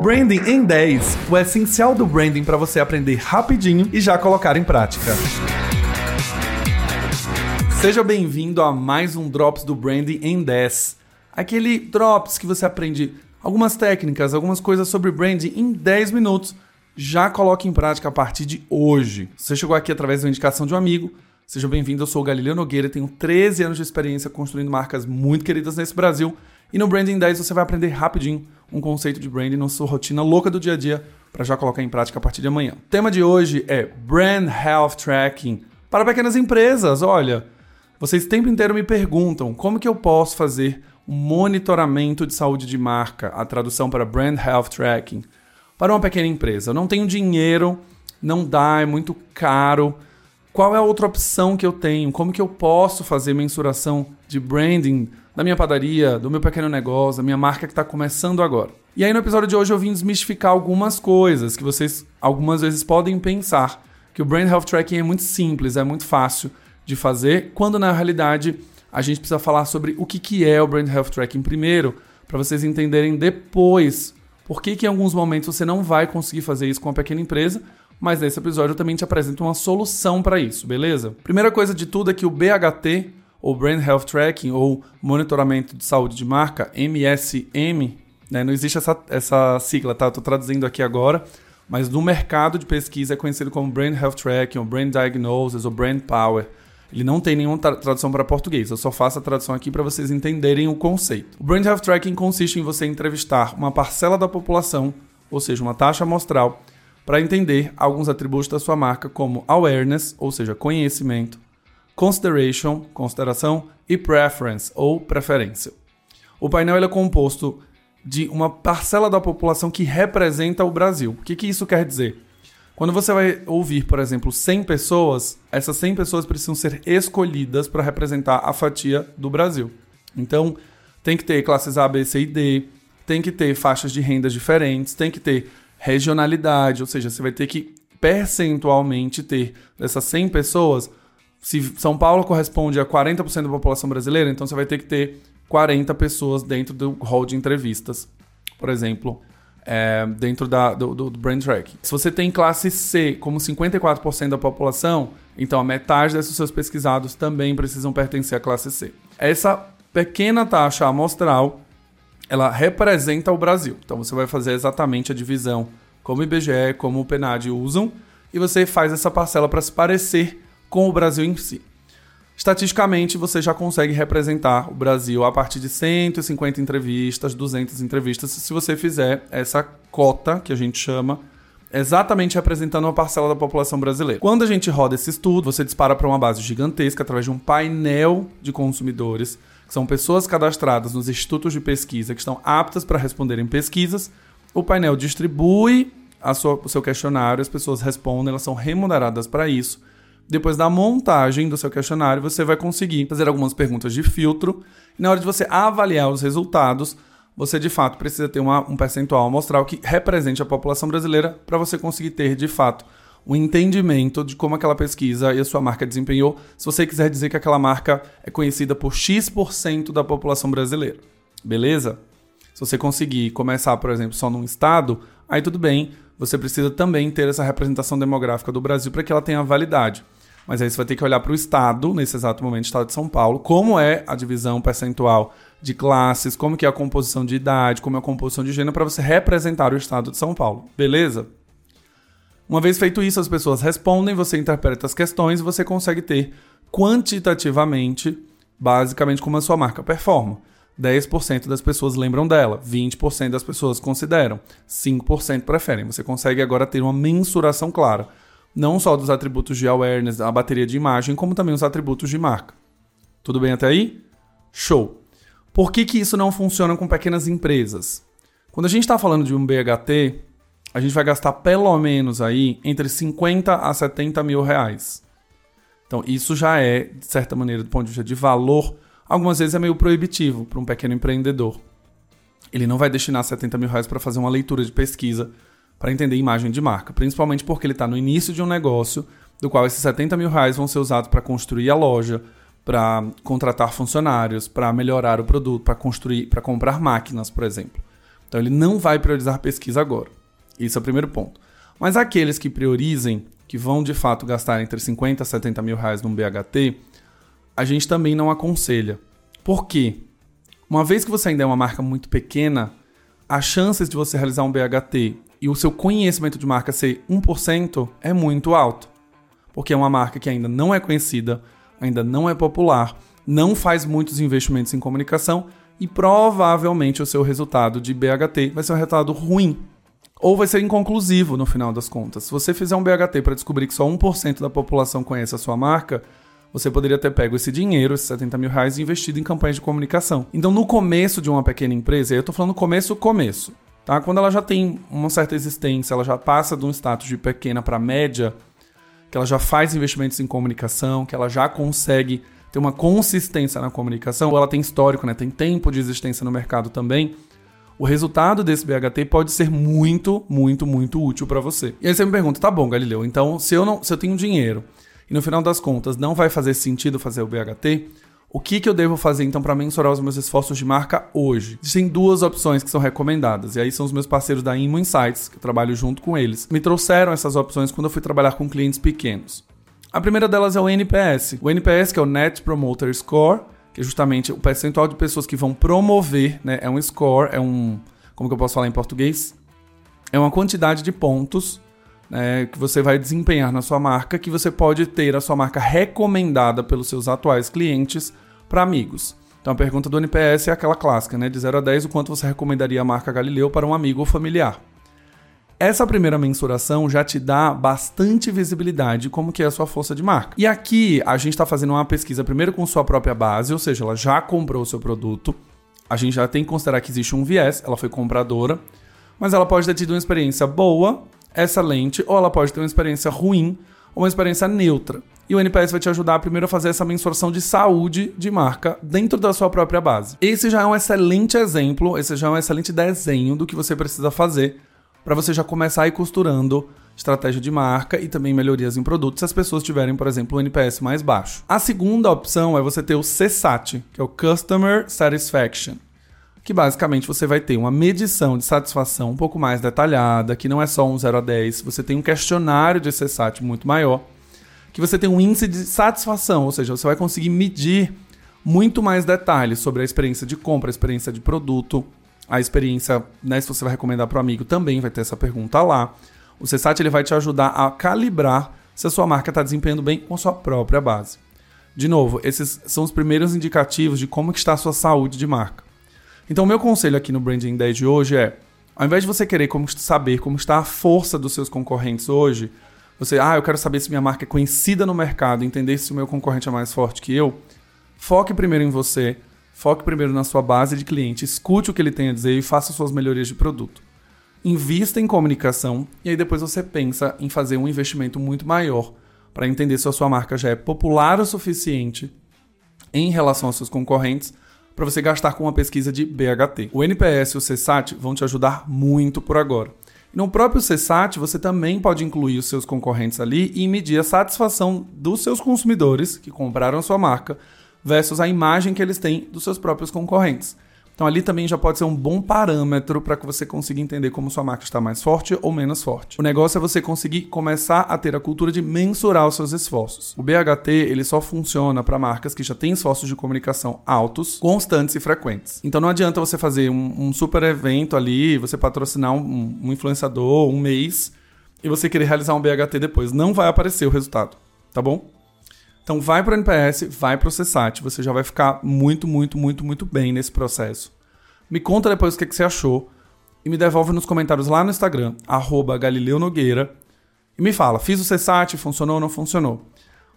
Branding em 10, o essencial do branding para você aprender rapidinho e já colocar em prática. Seja bem-vindo a mais um Drops do Branding em 10. Aquele Drops que você aprende algumas técnicas, algumas coisas sobre branding em 10 minutos. Já coloque em prática a partir de hoje. Você chegou aqui através da indicação de um amigo. Seja bem-vindo, eu sou o Galileu Nogueira, tenho 13 anos de experiência construindo marcas muito queridas nesse Brasil. E no Branding 10 você vai aprender rapidinho um conceito de branding na sua rotina louca do dia a dia para já colocar em prática a partir de amanhã. O tema de hoje é Brand Health Tracking para pequenas empresas. Olha, vocês o tempo inteiro me perguntam como que eu posso fazer um monitoramento de saúde de marca, a tradução para Brand Health Tracking, para uma pequena empresa. Eu não tenho dinheiro, não dá, é muito caro. Qual é a outra opção que eu tenho? Como que eu posso fazer mensuração de branding da minha padaria, do meu pequeno negócio, da minha marca que está começando agora? E aí no episódio de hoje eu vim desmistificar algumas coisas que vocês algumas vezes podem pensar que o brand health tracking é muito simples, é muito fácil de fazer, quando na realidade a gente precisa falar sobre o que, que é o brand health tracking primeiro, para vocês entenderem depois por que, que em alguns momentos você não vai conseguir fazer isso com uma pequena empresa mas nesse episódio eu também te apresento uma solução para isso, beleza? Primeira coisa de tudo é que o BHT, ou Brand Health Tracking, ou Monitoramento de Saúde de Marca, MSM, né? não existe essa, essa sigla, tá? Estou traduzindo aqui agora, mas no mercado de pesquisa é conhecido como Brand Health Tracking, ou Brand Diagnosis, ou Brand Power. Ele não tem nenhuma tra tradução para português, eu só faço a tradução aqui para vocês entenderem o conceito. O Brand Health Tracking consiste em você entrevistar uma parcela da população, ou seja, uma taxa amostral, para entender alguns atributos da sua marca, como awareness, ou seja, conhecimento, consideration, consideração, e preference, ou preferência. O painel é composto de uma parcela da população que representa o Brasil. O que, que isso quer dizer? Quando você vai ouvir, por exemplo, 100 pessoas, essas 100 pessoas precisam ser escolhidas para representar a fatia do Brasil. Então, tem que ter classes A, B, C e D, tem que ter faixas de rendas diferentes, tem que ter regionalidade, ou seja, você vai ter que percentualmente ter dessas 100 pessoas, se São Paulo corresponde a 40% da população brasileira, então você vai ter que ter 40 pessoas dentro do hall de entrevistas, por exemplo, é, dentro da, do, do, do Brand Track. Se você tem classe C como 54% da população, então a metade desses seus pesquisados também precisam pertencer à classe C. Essa pequena taxa amostral ela representa o Brasil. Então você vai fazer exatamente a divisão como o IBGE, como o PNAD usam, e você faz essa parcela para se parecer com o Brasil em si. Estatisticamente, você já consegue representar o Brasil a partir de 150 entrevistas, 200 entrevistas, se você fizer essa cota, que a gente chama, exatamente representando uma parcela da população brasileira. Quando a gente roda esse estudo, você dispara para uma base gigantesca através de um painel de consumidores que são pessoas cadastradas nos institutos de pesquisa que estão aptas para responderem pesquisas. O painel distribui sua, o seu questionário, as pessoas respondem, elas são remuneradas para isso. Depois da montagem do seu questionário, você vai conseguir fazer algumas perguntas de filtro. E na hora de você avaliar os resultados, você de fato precisa ter uma, um percentual amostral que represente a população brasileira para você conseguir ter de fato o entendimento de como aquela pesquisa e a sua marca desempenhou, se você quiser dizer que aquela marca é conhecida por X% da população brasileira. Beleza? Se você conseguir começar, por exemplo, só num estado, aí tudo bem, você precisa também ter essa representação demográfica do Brasil para que ela tenha validade. Mas aí você vai ter que olhar para o estado, nesse exato momento, estado de São Paulo, como é a divisão percentual de classes, como que é a composição de idade, como é a composição de gênero, para você representar o estado de São Paulo. Beleza? Uma vez feito isso, as pessoas respondem, você interpreta as questões e você consegue ter quantitativamente, basicamente, como a sua marca performa. 10% das pessoas lembram dela, 20% das pessoas consideram, 5% preferem. Você consegue agora ter uma mensuração clara, não só dos atributos de awareness, a bateria de imagem, como também os atributos de marca. Tudo bem até aí? Show! Por que, que isso não funciona com pequenas empresas? Quando a gente está falando de um BHT, a gente vai gastar pelo menos aí entre 50 a 70 mil reais. Então, isso já é, de certa maneira, do ponto de vista de valor, algumas vezes é meio proibitivo para um pequeno empreendedor. Ele não vai destinar 70 mil reais para fazer uma leitura de pesquisa para entender imagem de marca, principalmente porque ele está no início de um negócio do qual esses 70 mil reais vão ser usados para construir a loja, para contratar funcionários, para melhorar o produto, para construir, para comprar máquinas, por exemplo. Então ele não vai priorizar pesquisa agora. Esse é o primeiro ponto. Mas aqueles que priorizem, que vão de fato gastar entre 50 a 70 mil reais num BHT, a gente também não aconselha. Por quê? Uma vez que você ainda é uma marca muito pequena, as chances de você realizar um BHT e o seu conhecimento de marca ser 1% é muito alto. Porque é uma marca que ainda não é conhecida, ainda não é popular, não faz muitos investimentos em comunicação e provavelmente o seu resultado de BHT vai ser um resultado ruim. Ou vai ser inconclusivo no final das contas. Se você fizer um BHT para descobrir que só 1% da população conhece a sua marca, você poderia ter pego esse dinheiro, esses 70 mil reais, e investido em campanhas de comunicação. Então, no começo de uma pequena empresa, eu estou falando começo, começo, tá? Quando ela já tem uma certa existência, ela já passa de um status de pequena para média, que ela já faz investimentos em comunicação, que ela já consegue ter uma consistência na comunicação, ou ela tem histórico, né? Tem tempo de existência no mercado também. O resultado desse BHT pode ser muito, muito, muito útil para você. E aí você me pergunta, tá bom, Galileu, então se eu não, se eu tenho dinheiro e no final das contas não vai fazer sentido fazer o BHT, o que, que eu devo fazer então para mensurar os meus esforços de marca hoje? Existem duas opções que são recomendadas, e aí são os meus parceiros da Imo Insights, que eu trabalho junto com eles. Me trouxeram essas opções quando eu fui trabalhar com clientes pequenos. A primeira delas é o NPS. O NPS, que é o Net Promoter Score, que é justamente o percentual de pessoas que vão promover, né? É um score, é um. Como que eu posso falar em português? É uma quantidade de pontos né, que você vai desempenhar na sua marca, que você pode ter a sua marca recomendada pelos seus atuais clientes para amigos. Então a pergunta do NPS é aquela clássica, né? De 0 a 10, o quanto você recomendaria a marca Galileu para um amigo ou familiar. Essa primeira mensuração já te dá bastante visibilidade de como que é a sua força de marca. E aqui a gente está fazendo uma pesquisa primeiro com sua própria base, ou seja, ela já comprou o seu produto. A gente já tem que considerar que existe um viés, ela foi compradora, mas ela pode ter tido uma experiência boa, excelente, ou ela pode ter uma experiência ruim, ou uma experiência neutra. E o NPS vai te ajudar primeiro a fazer essa mensuração de saúde de marca dentro da sua própria base. Esse já é um excelente exemplo, esse já é um excelente desenho do que você precisa fazer para você já começar a ir costurando estratégia de marca e também melhorias em produtos se as pessoas tiverem, por exemplo, um NPS mais baixo. A segunda opção é você ter o CSAT, que é o Customer Satisfaction, que basicamente você vai ter uma medição de satisfação um pouco mais detalhada, que não é só um 0 a 10, você tem um questionário de CSAT muito maior, que você tem um índice de satisfação, ou seja, você vai conseguir medir muito mais detalhes sobre a experiência de compra, a experiência de produto, a experiência, né, se você vai recomendar para o amigo, também vai ter essa pergunta lá. O CSAT ele vai te ajudar a calibrar se a sua marca está desempenhando bem com a sua própria base. De novo, esses são os primeiros indicativos de como está a sua saúde de marca. Então, o meu conselho aqui no Branding 10 de hoje é, ao invés de você querer como, saber como está a força dos seus concorrentes hoje, você, ah, eu quero saber se minha marca é conhecida no mercado, entender se o meu concorrente é mais forte que eu, foque primeiro em você, Foque primeiro na sua base de cliente, escute o que ele tem a dizer e faça suas melhorias de produto. Invista em comunicação e aí depois você pensa em fazer um investimento muito maior para entender se a sua marca já é popular o suficiente em relação aos seus concorrentes para você gastar com uma pesquisa de BHT. O NPS e o CSAT vão te ajudar muito por agora. No próprio CSAT, você também pode incluir os seus concorrentes ali e medir a satisfação dos seus consumidores que compraram a sua marca versus a imagem que eles têm dos seus próprios concorrentes. Então ali também já pode ser um bom parâmetro para que você consiga entender como sua marca está mais forte ou menos forte. O negócio é você conseguir começar a ter a cultura de mensurar os seus esforços. O BHT ele só funciona para marcas que já têm esforços de comunicação altos, constantes e frequentes. Então não adianta você fazer um, um super evento ali, você patrocinar um, um influenciador um mês e você querer realizar um BHT depois. Não vai aparecer o resultado, tá bom? Então vai para o NPS, vai para o CSAT, você já vai ficar muito, muito, muito, muito bem nesse processo. Me conta depois o que, que você achou e me devolve nos comentários lá no Instagram, arroba Galileu Nogueira, e me fala, fiz o CSAT, funcionou ou não funcionou?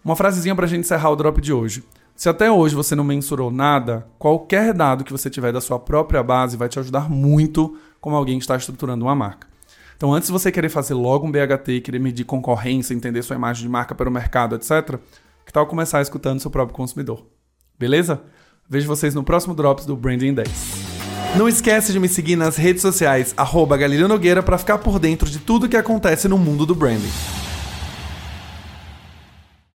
Uma frasezinha para a gente encerrar o drop de hoje. Se até hoje você não mensurou nada, qualquer dado que você tiver da sua própria base vai te ajudar muito como alguém que está estruturando uma marca. Então, antes de você querer fazer logo um BHT, querer medir concorrência, entender sua imagem de marca para o mercado, etc., que tal começar escutando seu próprio consumidor? Beleza? Vejo vocês no próximo Drops do Branding 10. Não esquece de me seguir nas redes sociais, arroba Nogueira, para ficar por dentro de tudo que acontece no mundo do branding.